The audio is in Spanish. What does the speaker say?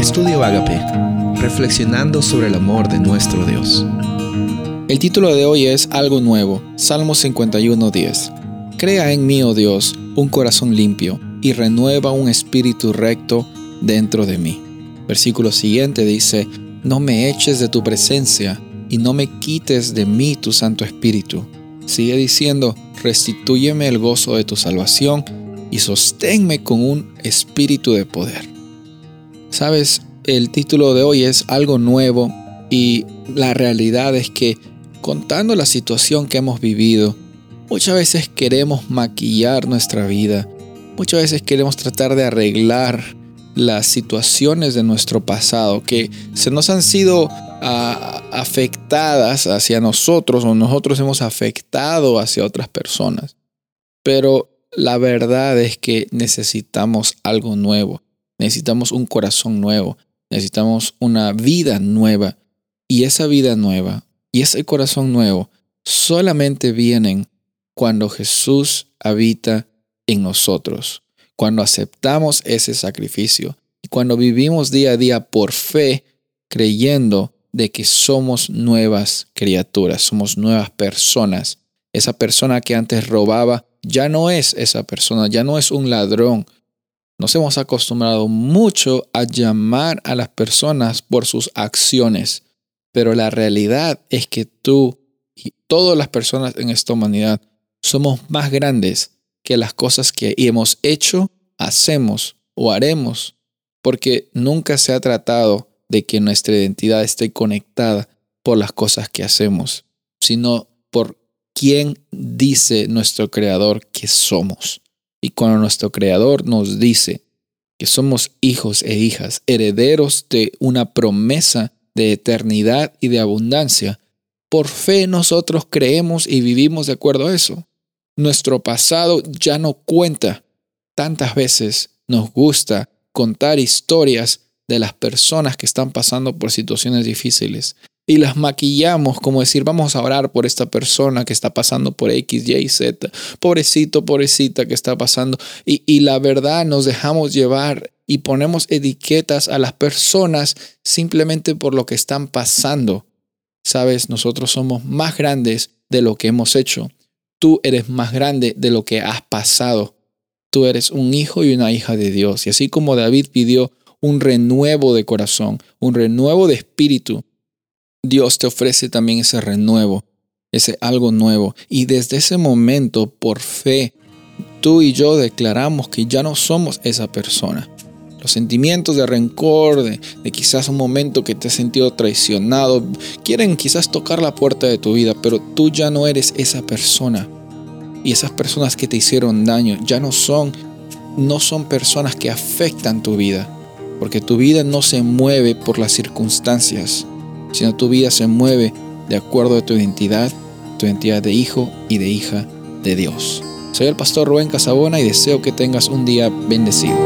Estudio Agape, reflexionando sobre el amor de nuestro Dios. El título de hoy es Algo Nuevo, Salmo 51.10. Crea en mí, oh Dios, un corazón limpio y renueva un espíritu recto dentro de mí. Versículo siguiente dice, No me eches de tu presencia y no me quites de mí tu Santo Espíritu. Sigue diciendo, restitúyeme el gozo de tu salvación y sosténme con un espíritu de poder. Sabes, el título de hoy es algo nuevo y la realidad es que contando la situación que hemos vivido, muchas veces queremos maquillar nuestra vida, muchas veces queremos tratar de arreglar las situaciones de nuestro pasado que se nos han sido ah, afectadas hacia nosotros o nosotros hemos afectado hacia otras personas. Pero la verdad es que necesitamos algo nuevo, necesitamos un corazón nuevo, necesitamos una vida nueva. Y esa vida nueva y ese corazón nuevo solamente vienen cuando Jesús habita en nosotros, cuando aceptamos ese sacrificio y cuando vivimos día a día por fe, creyendo de que somos nuevas criaturas, somos nuevas personas. Esa persona que antes robaba ya no es esa persona, ya no es un ladrón. Nos hemos acostumbrado mucho a llamar a las personas por sus acciones, pero la realidad es que tú y todas las personas en esta humanidad somos más grandes que las cosas que hemos hecho, hacemos o haremos, porque nunca se ha tratado de que nuestra identidad esté conectada por las cosas que hacemos, sino por quién dice nuestro Creador que somos. Y cuando nuestro Creador nos dice que somos hijos e hijas, herederos de una promesa de eternidad y de abundancia, por fe nosotros creemos y vivimos de acuerdo a eso. Nuestro pasado ya no cuenta. Tantas veces nos gusta contar historias de las personas que están pasando por situaciones difíciles y las maquillamos como decir, vamos a orar por esta persona que está pasando por X, Y, Z, pobrecito, pobrecita que está pasando. Y, y la verdad nos dejamos llevar y ponemos etiquetas a las personas simplemente por lo que están pasando. Sabes, nosotros somos más grandes de lo que hemos hecho. Tú eres más grande de lo que has pasado. Tú eres un hijo y una hija de Dios. Y así como David pidió un renuevo de corazón, un renuevo de espíritu, Dios te ofrece también ese renuevo, ese algo nuevo. Y desde ese momento, por fe, tú y yo declaramos que ya no somos esa persona. Los sentimientos de rencor, de, quizás un momento que te has sentido traicionado, quieren quizás tocar la puerta de tu vida, pero tú ya no eres esa persona. Y esas personas que te hicieron daño ya no son, no son personas que afectan tu vida, porque tu vida no se mueve por las circunstancias, sino tu vida se mueve de acuerdo a tu identidad, tu identidad de hijo y de hija de Dios. Soy el pastor Rubén Casabona y deseo que tengas un día bendecido.